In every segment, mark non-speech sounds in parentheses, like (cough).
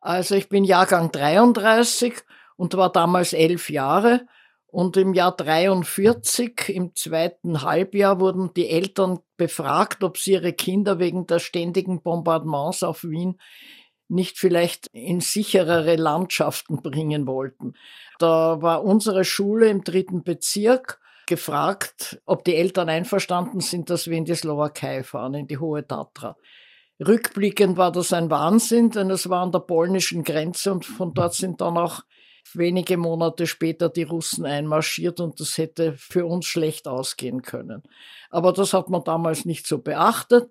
Also ich bin Jahrgang 33 und war damals elf Jahre. Und im Jahr 43, im zweiten Halbjahr, wurden die Eltern befragt, ob sie ihre Kinder wegen der ständigen Bombardements auf Wien nicht vielleicht in sicherere Landschaften bringen wollten. Da war unsere Schule im dritten Bezirk gefragt, ob die Eltern einverstanden sind, dass wir in die Slowakei fahren, in die Hohe Tatra. Rückblickend war das ein Wahnsinn, denn es war an der polnischen Grenze und von dort sind dann auch wenige Monate später die Russen einmarschiert und das hätte für uns schlecht ausgehen können. Aber das hat man damals nicht so beachtet.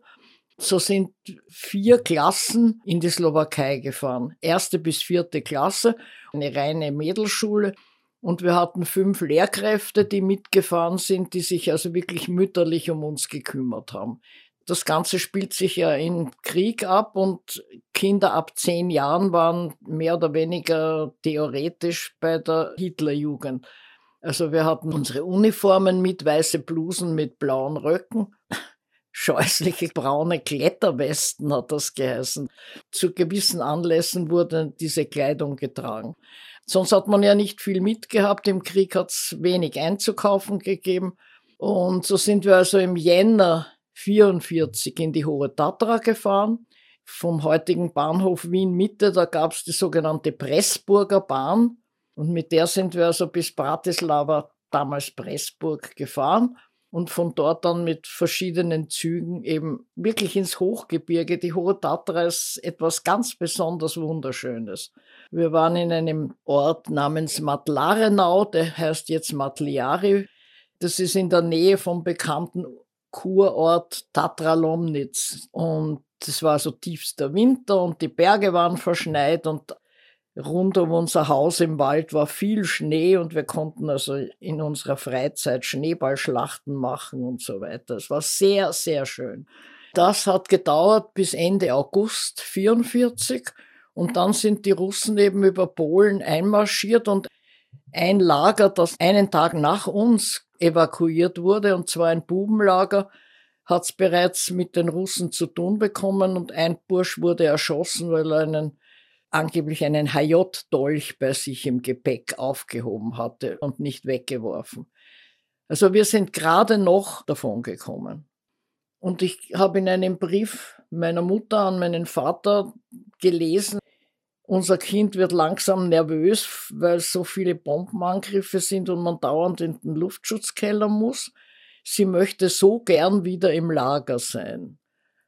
So sind vier Klassen in die Slowakei gefahren. Erste bis vierte Klasse, eine reine Mädelschule. Und wir hatten fünf Lehrkräfte, die mitgefahren sind, die sich also wirklich mütterlich um uns gekümmert haben. Das Ganze spielt sich ja im Krieg ab und Kinder ab zehn Jahren waren mehr oder weniger theoretisch bei der Hitlerjugend. Also wir hatten unsere Uniformen mit, weiße Blusen mit blauen Röcken, (laughs) scheußliche braune Kletterwesten hat das geheißen. Zu gewissen Anlässen wurde diese Kleidung getragen. Sonst hat man ja nicht viel mitgehabt. Im Krieg hat es wenig einzukaufen gegeben. Und so sind wir also im Jänner 1944 in die Hohe Tatra gefahren. Vom heutigen Bahnhof Wien Mitte, da gab es die sogenannte Pressburger Bahn. Und mit der sind wir also bis Bratislava, damals Pressburg, gefahren und von dort dann mit verschiedenen Zügen eben wirklich ins Hochgebirge. Die Hohe Tatra ist etwas ganz besonders Wunderschönes. Wir waren in einem Ort namens Matlarenau, der heißt jetzt Matliari. Das ist in der Nähe vom bekannten Kurort Tatra Lomnitz. Und es war so tiefster Winter und die Berge waren verschneit und rund um unser Haus im Wald war viel Schnee und wir konnten also in unserer Freizeit Schneeballschlachten machen und so weiter. Es war sehr, sehr schön. Das hat gedauert bis Ende August 44 und dann sind die Russen eben über Polen einmarschiert und ein Lager, das einen Tag nach uns evakuiert wurde, und zwar ein Bubenlager, hat es bereits mit den Russen zu tun bekommen und ein Bursch wurde erschossen, weil er einen angeblich einen HJ-Dolch bei sich im Gepäck aufgehoben hatte und nicht weggeworfen. Also wir sind gerade noch davon gekommen. Und ich habe in einem Brief meiner Mutter an meinen Vater gelesen, unser Kind wird langsam nervös, weil so viele Bombenangriffe sind und man dauernd in den Luftschutzkeller muss. Sie möchte so gern wieder im Lager sein.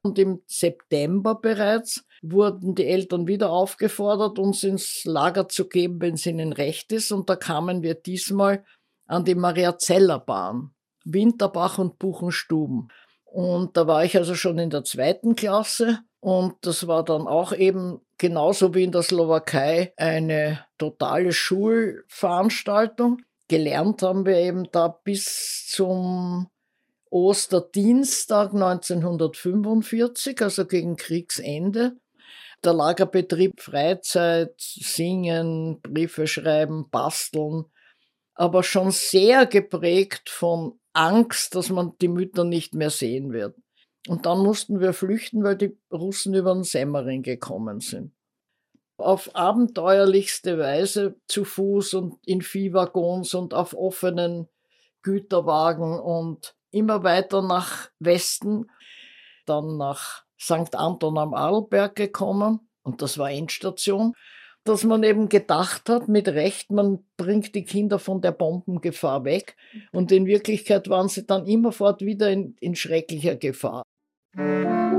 Und im September bereits wurden die Eltern wieder aufgefordert, uns ins Lager zu geben, wenn es ihnen recht ist. Und da kamen wir diesmal an die Mariazellerbahn, Winterbach und Buchenstuben. Und da war ich also schon in der zweiten Klasse und das war dann auch eben genauso wie in der Slowakei eine totale Schulveranstaltung. Gelernt haben wir eben da bis zum Osterdienstag 1945, also gegen Kriegsende. Der Lagerbetrieb Freizeit, Singen, Briefe schreiben, basteln, aber schon sehr geprägt von Angst, dass man die Mütter nicht mehr sehen wird. Und dann mussten wir flüchten, weil die Russen über den Semmering gekommen sind. Auf abenteuerlichste Weise zu Fuß und in Viehwaggons und auf offenen Güterwagen und immer weiter nach Westen, dann nach St. Anton am Arlberg gekommen und das war Endstation, dass man eben gedacht hat, mit Recht, man bringt die Kinder von der Bombengefahr weg und in Wirklichkeit waren sie dann immerfort wieder in, in schrecklicher Gefahr. Música